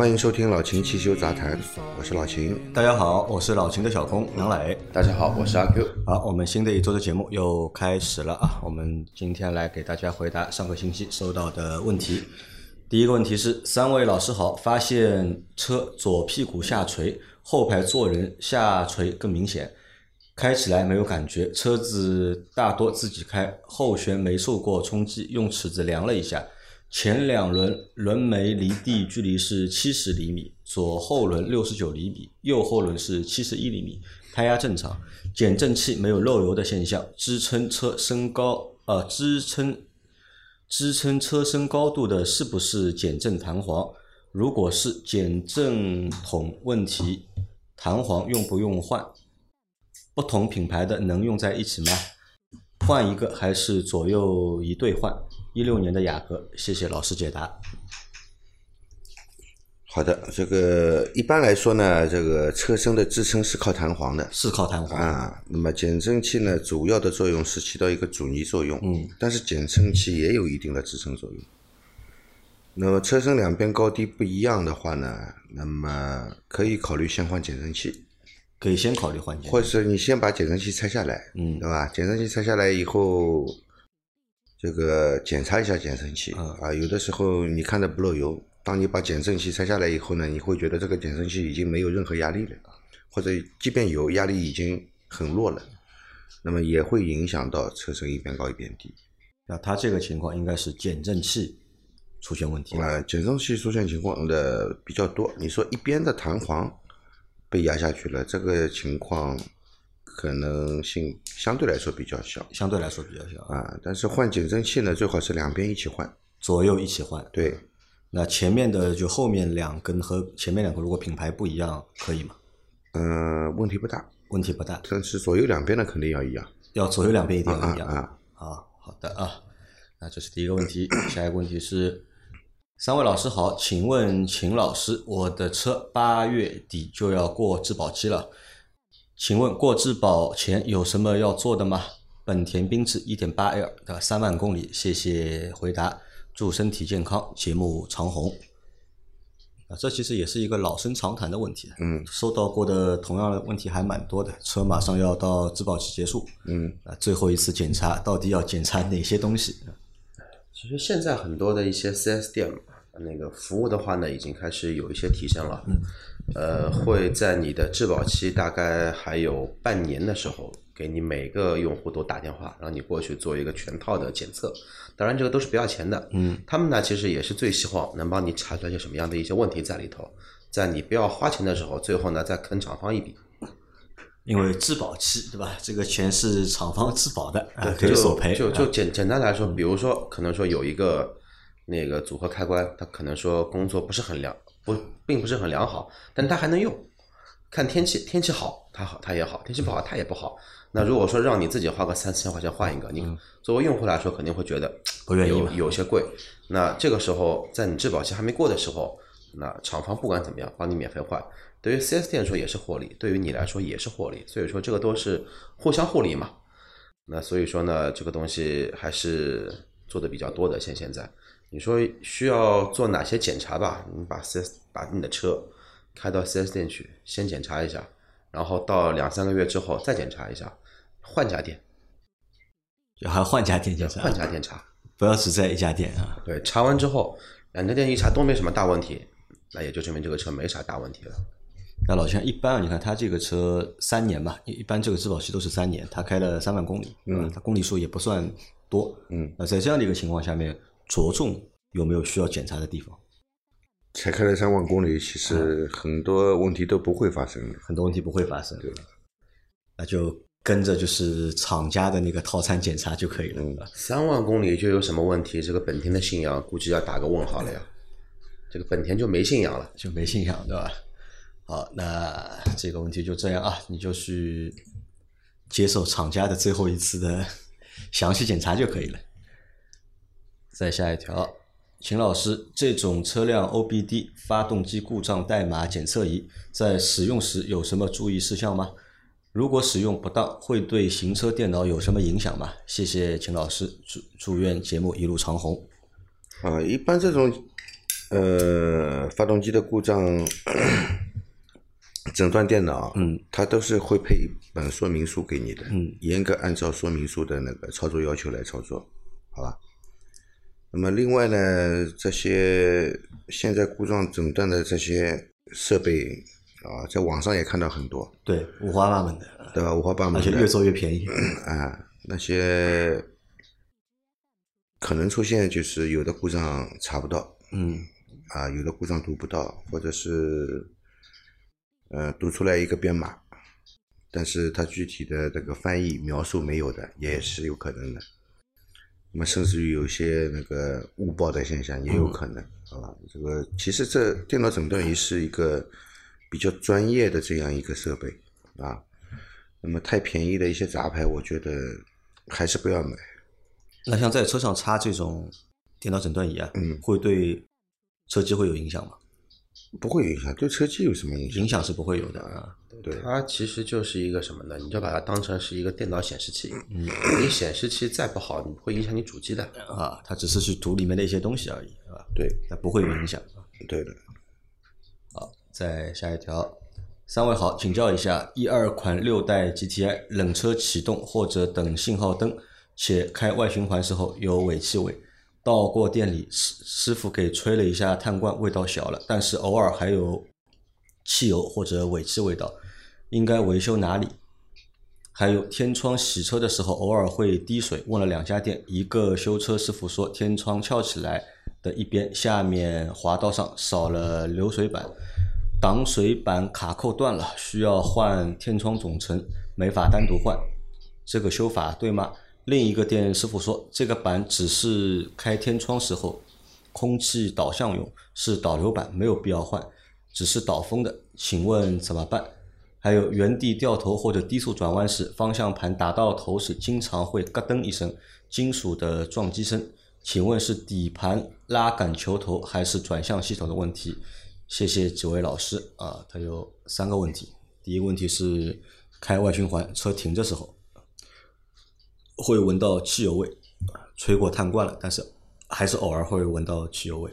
欢迎收听老秦汽修杂谈，我是老秦。大家好，我是老秦的小工杨磊。大家好，我是阿 Q。好，我们新的一周的节目又开始了啊！我们今天来给大家回答上个星期收到的问题。第一个问题是：三位老师好，发现车左屁股下垂，后排坐人下垂更明显，开起来没有感觉，车子大多自己开，后悬没受过冲击，用尺子量了一下。前两轮轮眉离地距离是七十厘米，左后轮六十九厘米，右后轮是七十一厘米，胎压正常，减震器没有漏油的现象，支撑车身高呃支撑支撑车身高度的是不是减震弹簧？如果是减震筒问题，弹簧用不用换？不同品牌的能用在一起吗？换一个还是左右一对换？一六年的雅阁，谢谢老师解答。好的，这个一般来说呢，这个车身的支撑是靠弹簧的是靠弹簧啊。那么减震器呢，主要的作用是起到一个阻尼作用，嗯，但是减震器也有一定的支撑作用。那么车身两边高低不一样的话呢，那么可以考虑先换减震器，可以先考虑换减。或者是你先把减震器拆下来，嗯对吧？减震器拆下来以后，这个检查一下减震器、嗯啊，有的时候你看着不漏油，当你把减震器拆下来以后呢，你会觉得这个减震器已经没有任何压力了，或者即便有压力已经很弱了，那么也会影响到车身一边高一边低。那他这个情况应该是减震器出现问题了。啊，减震器出现情况的比较多。你说一边的弹簧被压下去了，这个情况可能性相对来说比较小相对来说比较小，啊。但是换减震器呢，最好是两边一起换。左右一起换。对，那前面的就后面两根和前面两个如果品牌不一样，可以吗？嗯、问题不大。问题不大，但是左右两边的肯定要一样。要左右两边一定要一样。啊啊啊，好的啊，那这是第一个问题。下一个问题是，三位老师好，请问秦老师，我的车八月底就要过质保期了，请问过质保前有什么要做的吗？本田缤智 1.8L 的三万公里，谢谢回答，祝身体健康，节目长红。啊，这其实也是一个老生常谈的问题。嗯收到过的同样的问题还蛮多的，车马上要到质保期结束，嗯，啊，最后一次检查到底要检查哪些东西？其实现在很多的一些 4S 店那个服务的话呢，已经开始有一些提升了。嗯，呃，会在你的质保期大概还有半年的时候，给你每个用户都打电话，让你过去做一个全套的检测。当然，这个都是不要钱的。嗯，他们呢，其实也是最希望能帮你查出来一些什么样的一些问题在里头，在你不要花钱的时候，最后呢再坑厂方一笔。因为质保期对吧？这个钱是厂方质保的，啊，可以就索赔。啊就就简简单来说，比如说，可能说有一个那个组合开关，它可能说工作不是很良，不并不是很良好，但它还能用。看天气，天气好它好它也好，天气不好它也不好。那如果说让你自己花个三四千块钱换一个，你作为用户来说肯定会觉得嗯 不愿意有有些贵。那这个时候在你质保期还没过的时候，那厂方不管怎么样帮你免费换，对于 4S 店来说也是获利，对于你来说也是获利。所以说这个都是互相互利嘛。那所以说呢，这个东西还是做的比较多的。现现在，你说需要做哪些检查吧？你把 4S 把你的车开到 4S 店去，先检查一下，然后到两三个月之后再检查一下，换家店，就还换家店检查，换家店查。不要只在一家店啊。对，查完之后，两家店一查都没什么大问题，那也就证明这个车没啥大问题了。那老钱一般啊，你看他这个车三年吧，一一般这个质保期都是三年，他开了三万公里，嗯，他公里数也不算多，嗯，那在这样的一个情况下面，着重有没有需要检查的地方？才开了三万公里，其实很多问题都不会发生的。很多问题不会发生，对那就跟着就是厂家的那个套餐检查就可以了。三万公里就有什么问题？这个本田的信仰估计要打个问号了呀。这个本田就没信仰了。就没信仰，对吧？好，那这个问题就这样啊，你就去接受厂家的最后一次的详细检查就可以了。再下一条，秦老师，这种车辆 OBD 发动机故障代码检测仪在使用时有什么注意事项吗？如果使用不当，会对行车电脑有什么影响吗？谢谢秦老师，祝祝愿节目一路长虹。啊，一般这种呃发动机的故障 诊断电脑，嗯，它都是会配一本说明书给你的，嗯，严格按照说明书的那个操作要求来操作，好吧？那么另外呢，这些现在故障诊断的这些设备啊，在网上也看到很多，对，五花八门的，对吧？五花八门的，而且越做越便宜。啊，那些可能出现就是有的故障查不到，嗯啊，有的故障读不到，或者是呃读出来一个编码，但是它具体的这个翻译描述没有的，也是有可能的。那么甚至于有些那个误报的现象也有可能，好吧？这个其实这电脑诊断仪是一个比较专业的这样一个设备啊。那么太便宜的一些杂牌，我觉得还是不要买。那像在车上插这种电脑诊断仪啊，嗯会对车机会有影响吗？不会影响，对车机有什么影响？影响是不会有的啊。对，它其实就是一个什么呢？你就把它当成是一个电脑显示器。嗯，你显示器再不好，你不会影响你主机的。啊，它只是去读里面的一些东西而已，啊，对，它不会有影响。对的。好，再下一条，三位好，请教一下，一二款六代 GTI 冷车启动或者等信号灯，且开外循环时候有尾气味，到过店里师师傅给吹了一下碳罐，味道小了，但是偶尔还有汽油或者尾气味道，应该维修哪里？还有天窗洗车的时候偶尔会滴水，问了两家店，一个修车师傅说天窗翘起来的一边下面滑道上少了流水板，挡水板卡扣断了，需要换天窗总成，没法单独换，这个修法对吗？另一个店师傅说，这个板只是开天窗时候空气导向用，是导流板，没有必要换，只是导风的，请问怎么办？还有原地掉头或者低速转弯时，方向盘打到头时经常会咯噔一声金属的撞击声，请问是底盘拉杆球头还是转向系统的问题？谢谢几位老师啊，他有三个问题。第一个问题是开外循环，车停的时候会闻到汽油味，吹过碳罐了，但是还是偶尔会闻到汽油味，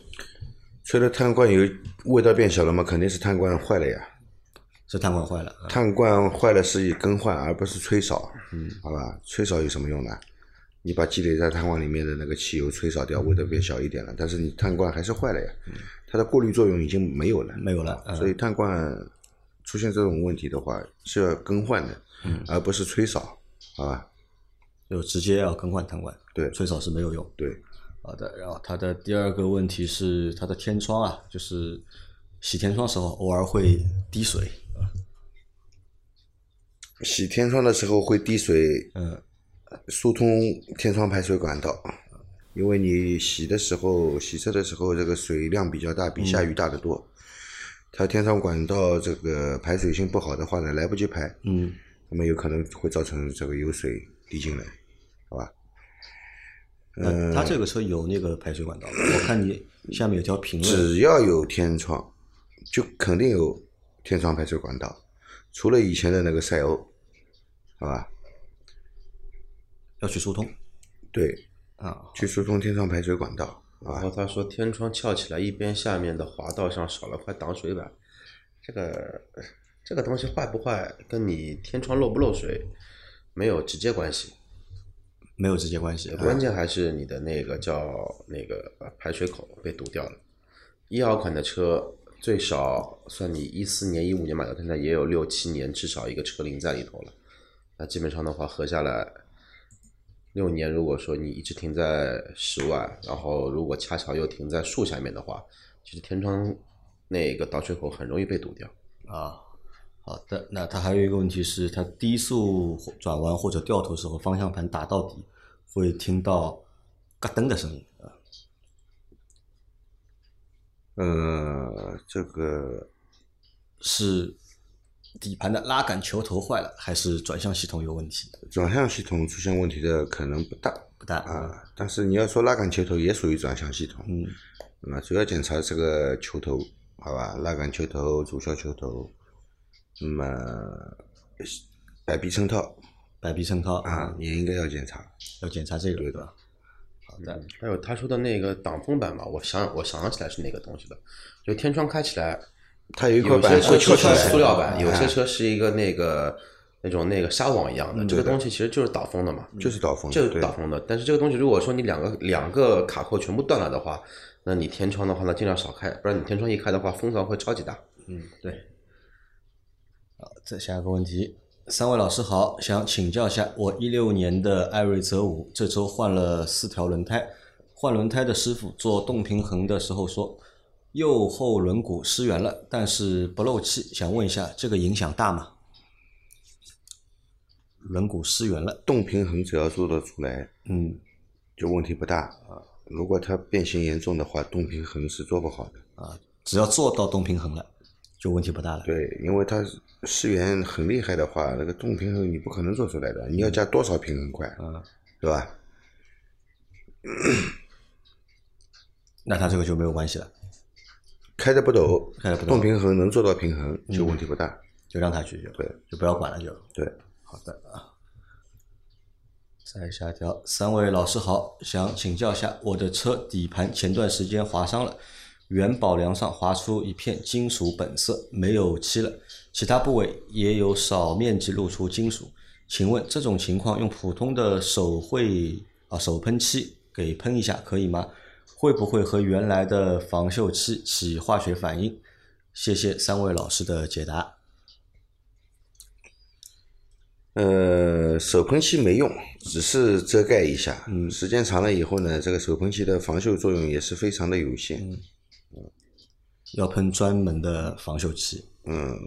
吹了碳罐有味道变小了吗？肯定是碳罐坏了呀。是碳罐坏了啊。碳罐坏了是以更换，而不是吹扫。嗯，好吧，吹扫有什么用呢？你把积累在碳罐里面的那个汽油吹扫掉，味道变小一点了，但是你碳罐还是坏了呀，它的过滤作用已经没有了。没有了，嗯所以碳罐出现这种问题的话是要更换的，嗯而不是吹扫，好吧？就直接要更换碳罐，对吹扫是没有用。对，好的，然后它的第二个问题是它的天窗啊，就是洗天窗时候偶尔会滴水，洗天窗的时候会滴水，嗯，疏通天窗排水管道，因为你洗的时候，洗车的时候，这个水量比较大，比下雨大得多。它天窗管道这个排水性不好的话呢，来不及排，嗯，那么有可能会造成这个有水滴进来，好吧？嗯，它这个车有那个排水管道，我看你下面有条评论，只要有天窗，就肯定有天窗排水管道，除了以前的那个赛欧，好吧？要去疏通。对，啊，去疏通天窗排水管道，啊，然后他说天窗翘起来，一边下面的滑道上少了块挡水板，这个这个东西坏不坏跟你天窗漏不漏水没有直接关系，没有直接关系，关键还是你的那个叫那个呃排水口被堵掉了。一号款的车最少算你一四年、一五年买的，现在也有六七年，至少一个车龄在里头了。那基本上的话，合下来六年，如果说你一直停在室外，然后如果恰巧又停在树下面的话，其实天窗那个导水口很容易被堵掉。啊。好的，那它还有一个问题是，它低速转弯或者掉头时候，方向盘打到底会听到咯噔的声音啊。呃，这个是底盘的拉杆球头坏了，还是转向系统有问题？转向系统出现问题的可能不大不大啊，但是你要说拉杆球头也属于转向系统，嗯，那么主要检查这个球头，好吧，拉杆球头、主销球头，那么摆臂衬套摆臂衬套啊，也应该要检查。要检查这个对的吧？还有他说的那个挡风板嘛，我想我想起来是哪个东西了，就天窗开起来，它有一块有板会些车是塑料板，有些啊车是一个那个那种那个纱网一样的，这个东西其实就是挡风的嘛，就是挡风的，就是挡风的。但是这个东西如果说你两个两个卡扣全部断了的话，那你天窗的话呢尽量少开，不然你天窗一开的话风噪会超级大。嗯，对。好，再下一个问题，三位老师好，想请教一下，我一六年的艾瑞泽五这周换了四条轮胎，换轮胎的师傅做动平衡的时候说，右后轮毂失圆了，但是不漏气，想问一下，这个影响大吗？轮毂失圆了，动平衡只要做得出来，嗯就问题不大啊。如果它变形严重的话，动平衡是做不好的。啊，只要做到动平衡了，就问题不大了。对，因为它失圆很厉害的话，那个动平衡你不可能做出来的，你要加多少平衡块，嗯，对吧？那它这个就没有关系了，开的不抖，开得不抖动平衡能做到平衡，就问题不大。就让它去就对，就不要管了就。对，好的啊。再下一条，三位老师好，想请教一下，我的车底盘前段时间划伤了，原宝梁上划出一片金属本色，没有漆了，其他部位也有少面积露出金属。请问这种情况用普通的手绘啊手喷漆给喷一下可以吗？会不会和原来的防锈漆起化学反应？谢谢三位老师的解答。呃，手喷漆没用，只是遮盖一下。嗯，时间长了以后呢，这个手喷漆的防锈作用也是非常的有限。要喷专门的防锈漆。嗯，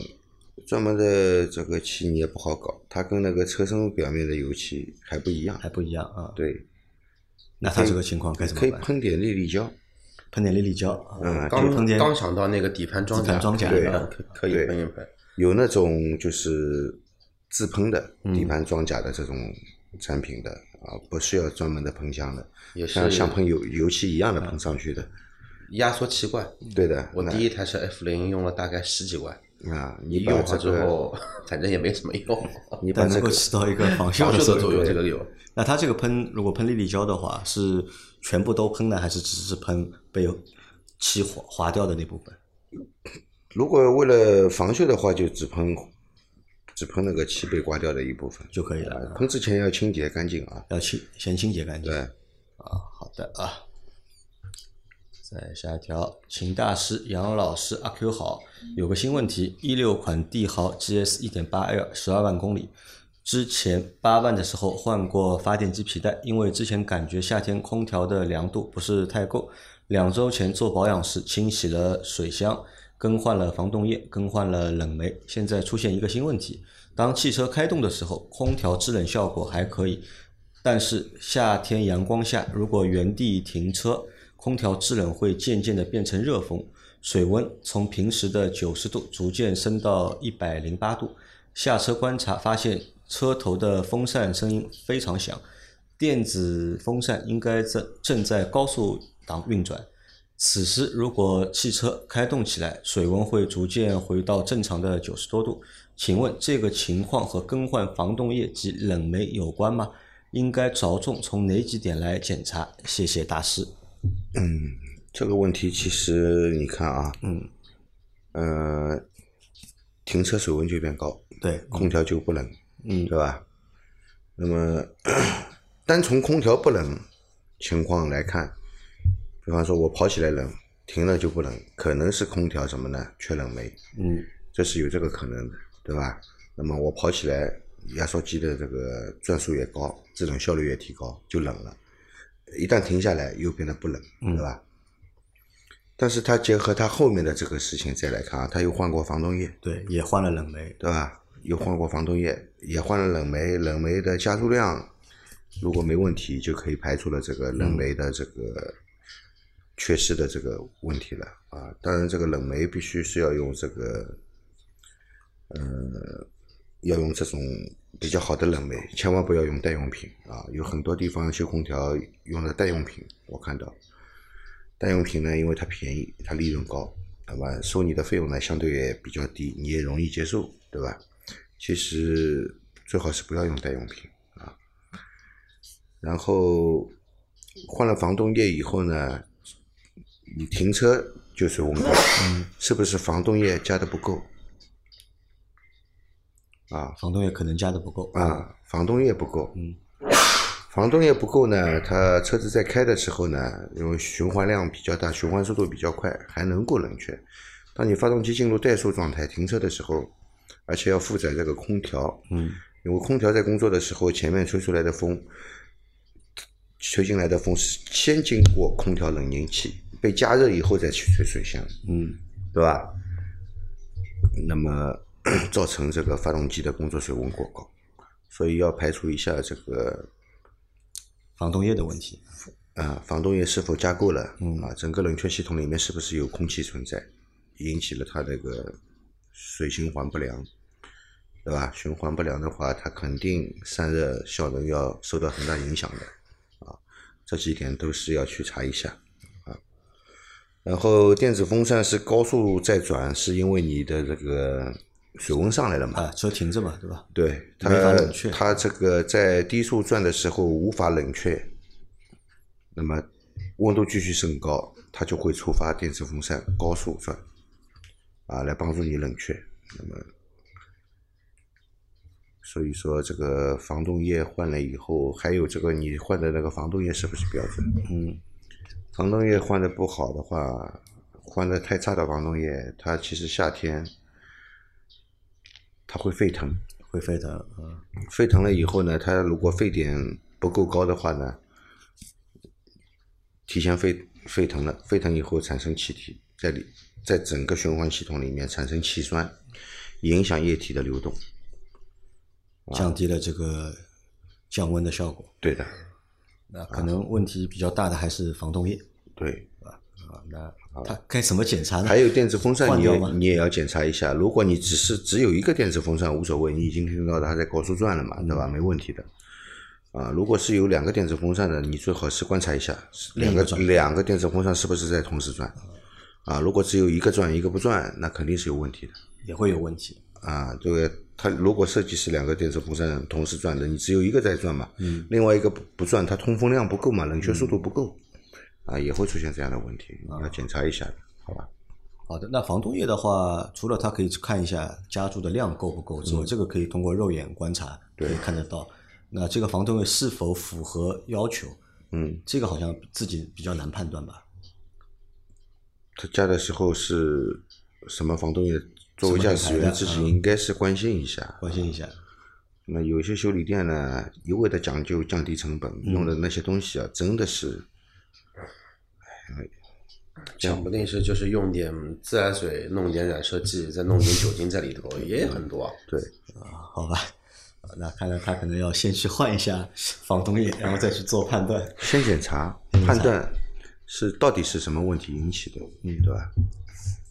专门的这个漆你也不好搞，它跟那个车身表面的油漆还不一样。还不一样啊。对，那他这个情况该怎么办可以？喷点粒粒胶。喷点粒粒胶，嗯就喷点刚刚想到那个底盘装甲，底盘装甲对啊可可以喷一喷。有那种就是自喷的嗯底盘装甲的这种产品的啊，不需要专门的喷枪的，也是像像喷油油漆一样的喷上去的。压缩气罐，对的，我第一台是 F 零，用了大概十几万，啊，你用好之，后，反正也没什么用，你把但能够这个起到一个防防锈的作用。这个有。那它这个喷，如果喷粒粒胶的话，是全部都喷呢，还是只是喷被漆划划掉的那部分？如果为了防锈的话，就只喷只喷那个漆被刮掉的一部分就可以了啊喷之前要清洁干净啊。要清先清洁干净。对，啊，好的啊。再下一条，秦大师、杨老师、阿 Q 好，有个新问题：一六款帝豪 GS 一点八 L 十二万公里，之前八万的时候换过发电机皮带，因为之前感觉夏天空调的凉度不是太够，两周前做保养时清洗了水箱，更换了防冻液，更换了冷媒，现在出现一个新问题：当汽车开动的时候，空调制冷效果还可以，但是夏天阳光下，如果原地停车，空调制冷会渐渐的变成热风，水温从平时的九十度逐渐升到一百零八度。下车观察发现，车头的风扇声音非常响，电子风扇应该在正在高速档运转。此时，如果汽车开动起来，水温会逐渐回到正常的九十多度。请问这个情况和更换防冻液及冷媒有关吗？应该着重从哪几点来检查？谢谢大师。这个问题其实你看啊，嗯，呃，停车水温就变高，对，空调就不冷，嗯对吧？那么单从空调不冷情况来看，比方说我跑起来冷，停了就不冷，可能是空调什么呢？缺冷媒，嗯这是有这个可能的，对吧？那么我跑起来，压缩机的这个转速越高，制冷效率越提高，就冷了。一旦停下来，又变得不冷，对吧？但是它结合它后面的这个事情再来看啊，它又换过防冻液，对，也换了冷媒。对吧？又换过防冻液，也换了冷媒，冷媒的加注量如果没问题，就可以排除了这个冷媒的这个缺失的这个问题了啊。当然，这个冷媒必须是要用这个呃，要用这种比较好的冷媒，千万不要用代用品啊。有很多地方修空调用的代用品，我看到代用品呢，因为它便宜，它利润高，那么收你的费用呢相对也比较低，你也容易接受，对吧？其实最好是不要用代用品啊。然后换了防冻液以后呢，你停车就水温高，是不是防冻液加的不够？啊防冻液可能加的不够。啊，防冻液不够。嗯。防冻液不够呢，它车子在开的时候呢，因为循环量比较大，循环速度比较快，还能够冷却。当你发动机进入怠速状态停车的时候，而且要负载这个空调，嗯，因为空调在工作的时候，前面吹出来的风，吹进来的风是先经过空调冷凝器，被加热以后再去吹水箱，嗯，对吧？那么 造成这个发动机的工作水温过高，所以要排除一下这个防冻液的问题。啊，防冻液是否加够了？嗯啊，整个冷却系统里面是不是有空气存在，引起了它这个水循环不良，对吧？循环不良的话，它肯定散热效能要受到很大影响的，啊，这几点都是要去查一下，啊。然后电子风扇是高速在转，是因为你的这个水温上来了嘛？啊，车停着嘛，对吧？对，它没法冷却它这个在低速转的时候无法冷却，那么温度继续升高，它就会触发电磁风扇高速转，啊，来帮助你冷却。那么，所以说这个防冻液换了以后，还有这个你换的那个防冻液是不是标准？嗯，防冻液换的不好的话，换的太差的防冻液，它其实夏天它会沸腾。会沸腾。嗯，沸腾了以后呢，它如果沸点不够高的话呢，提前沸沸腾了，沸腾以后产生气体，在里在整个循环系统里面产生气酸，影响液体的流动。降低了这个降温的效果。对的，那可能问题比较大的还是防冻液对。啊。那它该怎么检查呢？还有电子风扇，你也换掉吗你也要检查一下。如果你只是只有一个电子风扇无所谓，你已经听到它在高速转了嘛，对吧？嗯没问题的。啊，如果是有两个电子风扇的，你最好是观察一下，两个两个电子风扇是不是在同时转。啊，如果只有一个转一个不转，那肯定是有问题的。也会有问题。啊，这个它如果设计是两个电子风扇同时转的，你只有一个在转嘛，嗯，另外一个不不转，它通风量不够嘛，冷却速度不够，啊，也会出现这样的问题，要检查一下的，好吧？好的，那防冻液的话，除了它可以看一下加注的量够不够之外，这个可以通过肉眼观察可以看得到。那这个防冻液是否符合要求？嗯，这个好像自己比较难判断吧？他加的时候是什么防冻液？作为驾驶员自己应该是关心一下。关心一下。那有些修理店呢，一味的讲究降低成本，用的那些东西啊，真的是，讲不定是就是用点自来水，弄点染色剂，再弄点酒精在里头，也很多对啊。对，好吧，啊那看来他可能要先去换一下防冻液，然后再去做判断。先检查判断是到底是什么问题引起的，嗯，对吧？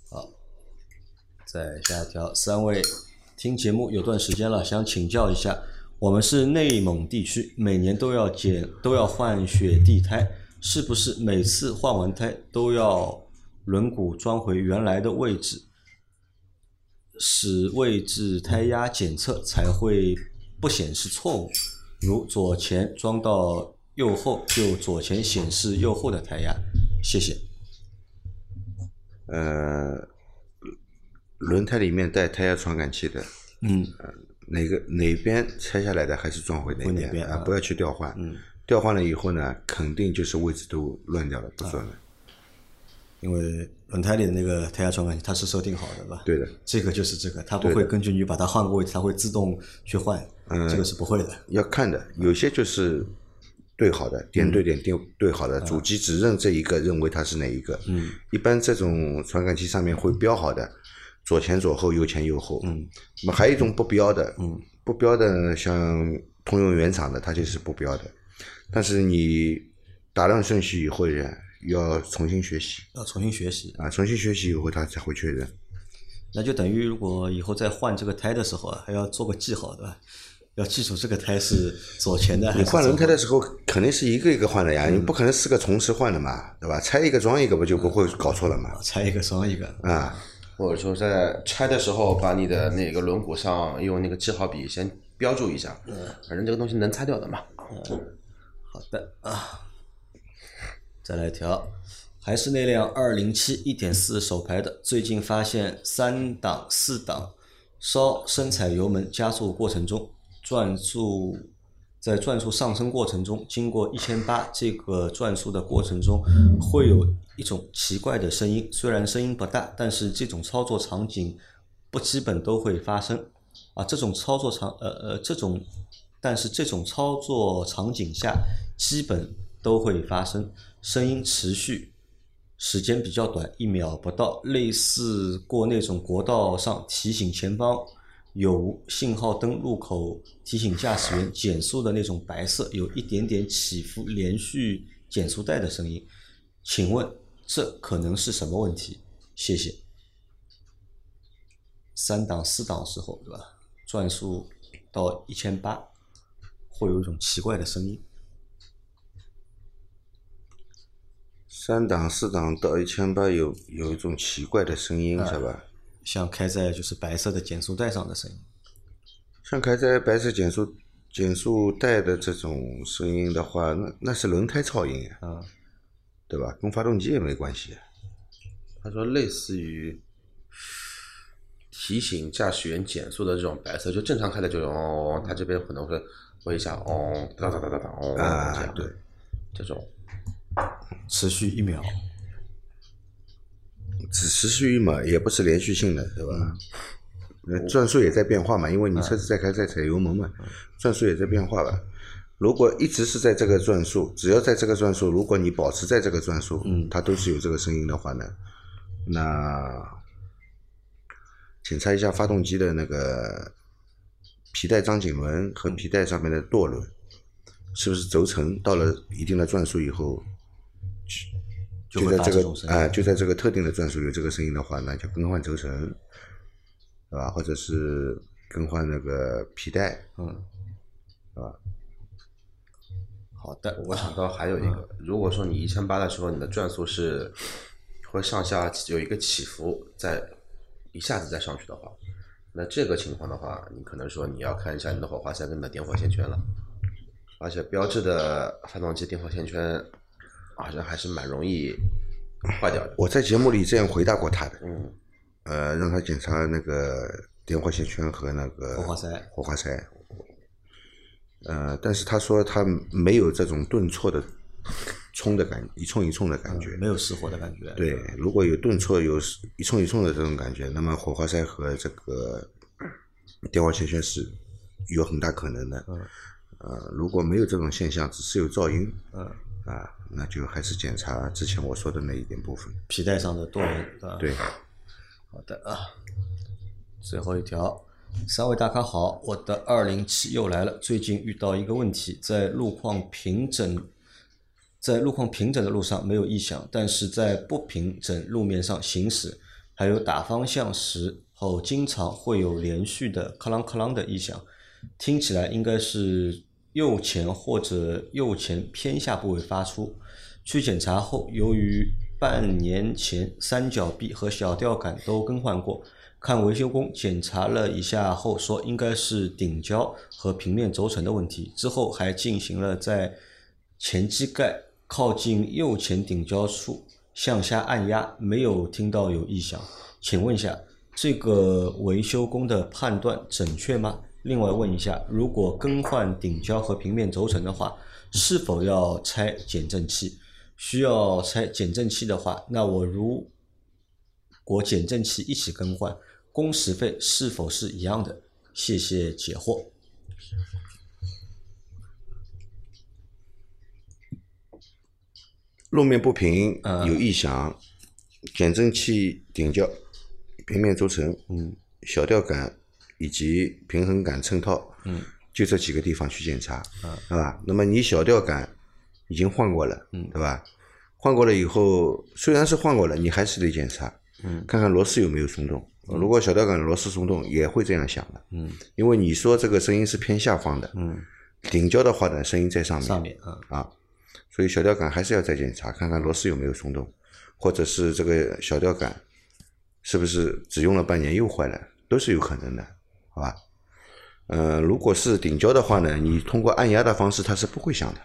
好再下一条，三位听节目有段时间了，想请教一下，我们是内蒙地区，每年都要检都要换雪地胎，是不是每次换完胎都要轮毂装回原来的位置，使位置胎压检测才会不显示错误？如左前装到右后，就左前显示右后的胎压。谢谢。呃，轮胎里面带胎压传感器的，嗯，哪个哪边拆下来的还是装回哪边啊啊，不要去调换。嗯，调换了以后呢，肯定就是位置都乱掉了，不准了。因为轮胎里的那个胎压传感器它是设定好的吧？对的，这个就是这个，它不会根据你把它换个位置，它会自动去换，嗯这个是不会的。要看的，有些就是对好的，点对点对对好的，主机只认这一个，认为它是哪一个。嗯，一般这种传感器上面会标好的，左前左后，右前右后。嗯，那么还有一种不标的，嗯，不标的像通用原厂的，它就是不标的。但是你打乱顺序以后呢，要重新学习要重新学习。啊，重新学习以后他才会确认。那就等于如果以后再换这个胎的时候啊，还要做个记号，对吧？要记住这个胎是左前的还是你换轮胎的时候肯定是一个一个换的呀，你不可能四个同时换的嘛，对吧？拆一个装一个不就不会搞错了嘛？拆一个装一个？啊，或者说在拆的时候，把你的那个轮毂上用那个记号笔先标注一下，反正这个东西能拆掉的嘛。好的啊，再来一条，还是那辆二零七一点四手排的，最近发现三档四档稍深踩油门加速过程中，转速在转速上升过程中，经过一千八这个转速的过程中，会有一种奇怪的声音，虽然声音不大，但是这种操作场景不基本都会发生。啊，这种操作场呃呃这种，但是这种操作场景下基本都会发生，声音持续时间比较短，一秒不到，类似过那种国道上提醒前方有信号灯路口提醒驾驶员减速的那种白色有一点点起伏连续减速带的声音，请问这可能是什么问题？谢谢。三档四档时候，对吧？转速到一千八，会有一种奇怪的声音。三档四档到一千八有有一种奇怪的声音是吧？像开在就是白色的减速带上的声音。像开在白色减速减速带的这种声音的话，那那是轮胎噪音呀，啊，对吧？跟发动机也没关系。他说类似于提醒驾驶员减速的这种白色，就正常开的这种，哦，他这边可能会会一下，哦，哒哒哒哒哒，哦，啊这样。对，这种。持续一秒。只持续一秒，也不是连续性的，对吧？呃，转速也在变化嘛，因为你车子在开在踩油门嘛，转速也在变化吧。如果一直是在这个转速，只要在这个转速，如果你保持在这个转速，嗯，它都是有这个声音的话呢，那检查一下发动机的那个皮带张紧轮和皮带上面的舵轮，是不是轴承到了一定的转速以后，就在这个啊、就在这个特定的转速有这个声音的话，那就更换轴承，对吧？或者是更换那个皮带，嗯，啊，好的，我想到还有一个，如果说你一千八的时候，你的转速是会上下有一个起伏，再一下子再上去的话，那这个情况的话，你可能说你要看一下你的火花塞跟你的点火线圈了。而且标志的发动机点火线圈好像还是蛮容易坏掉的。我在节目里这样回答过他的，嗯，呃，让他检查那个点火线圈和那个火花塞火花塞。呃，但是他说他没有这种顿挫的冲的感，一冲一冲的感觉。没有失火的感觉。对，如果有顿挫，有一冲一冲的这种感觉，那么火花塞和这个电火线圈是有很大可能的。嗯呃，如果没有这种现象，只是有噪音，嗯，啊，那就还是检查之前我说的那一点部分。皮带上的动轮，啊？对，好的啊，最后一条，三位大咖好，我的二零七又来了。最近遇到一个问题，在路况平整，在路况平整的路上没有异响，但是在不平整路面上行驶，还有打方向时候，经常会有连续的咔啷咔啷的异响，听起来应该是右前或者右前偏下部位发出。去检查后，由于半年前三角臂和小吊杆都更换过，看维修工检查了一下后说应该是顶胶和平面轴承的问题。之后还进行了在前机盖靠近右前顶胶处向下按压，没有听到有异响。请问一下，这个维修工的判断准确吗？另外问一下，如果更换顶胶和平面轴承的话，是否要拆减震器？需要拆减震器的话，那我如果减震器一起更换，工时费是否是一样的？谢谢解惑。路面不平嗯有异响，减震器顶胶、平面轴承、嗯。小吊杆以及平衡杆衬套，嗯，就这几个地方去检查，嗯对吧？那么你小吊杆已经换过了，嗯。对吧？换过了以后，虽然是换过了，你还是得检查，嗯。看看螺丝有没有松动，如果小吊杆螺丝松动，也会这样想的。嗯，因为你说这个声音是偏下方的，嗯，顶胶的话呢，声音在上面，上面啊，啊，所以小吊杆还是要再检查，看看螺丝有没有松动，或者是这个小吊杆是不是只用了半年又坏了，都是有可能的，好吧？呃，如果是顶胶的话呢，你通过按压的方式，它是不会响的。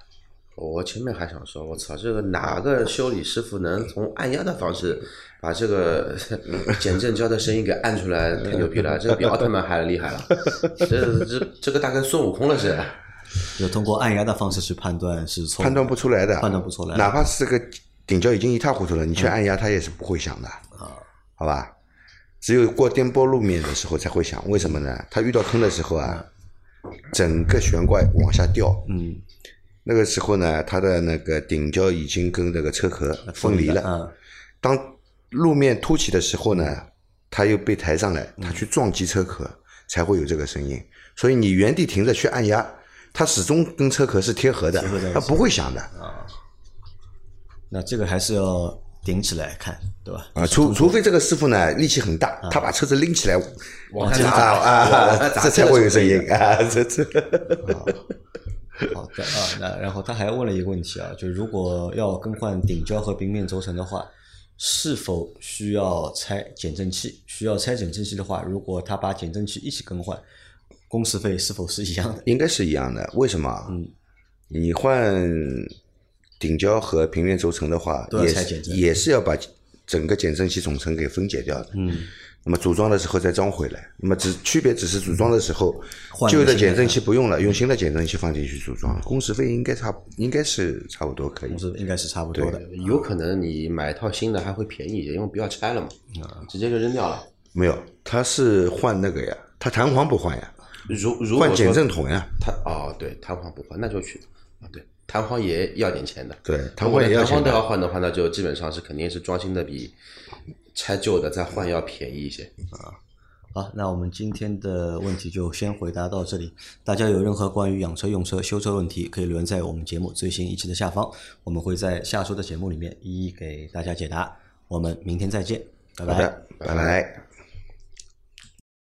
我前面还想说，我操，这个哪个修理师傅能从按压的方式把这个 减震胶的声音给按出来，太牛逼了！这个比奥特曼还厉害了，这这这个大概孙悟空了是。就通过按压的方式去判断是错，判断不出来的，判断不出来。哪怕是这个顶胶已经一塌糊涂了，你去按压它也是不会响的，啊，好吧？只有过颠簸路面的时候才会响，为什么呢？它遇到坑的时候啊，整个悬挂往下掉，嗯，那个时候呢，它的那个顶胶已经跟这个车壳分离了，嗯，当路面凸起的时候呢，它又被抬上来，它去撞击车壳，才会有这个声音。所以你原地停着去按压，它始终跟车壳是贴合的它不会响的啊那这个还是要顶起来看，对吧？啊。除除非这个师傅呢力气很大，他把车子拎起来往砸啊这才会有声音啊。这这好的啊，那然后他还问了一个问题啊，就如果要更换顶胶和平面轴承的话，是否需要拆减震器？需要拆减震器的话，如果他把减震器一起更换，工时费是否是一样的？应该是一样的。为什么？嗯，你换顶胶和平面轴承的话，也拆减也是要把整个减震器总成给分解掉的。嗯，那么组装的时候再装回来，那么只区别只是组装的时候换旧的减震器不用了，用新的减震器放进去组装，工时费应该差应该是差不多可以工。时应该是差不多的。有可能你买一套新的还会便宜一点，因为不要拆了嘛，直接就扔掉了。没有，它是换那个呀，它弹簧不换呀，如如果换减震筒呀。它哦对，弹簧不换那就去啊对，弹簧也要点钱的。对，弹簧也要钱弹簧都。要换的话，那就基本上是肯定是装新的比拆旧的再换要便宜一些啊。好，那我们今天的问题就先回答到这里。大家有任何关于养车、用车、修车问题，可以留言在我们节目最新一期的下方，我们会在下周的节目里面一一给大家解答。我们明天再见，拜拜。拜拜。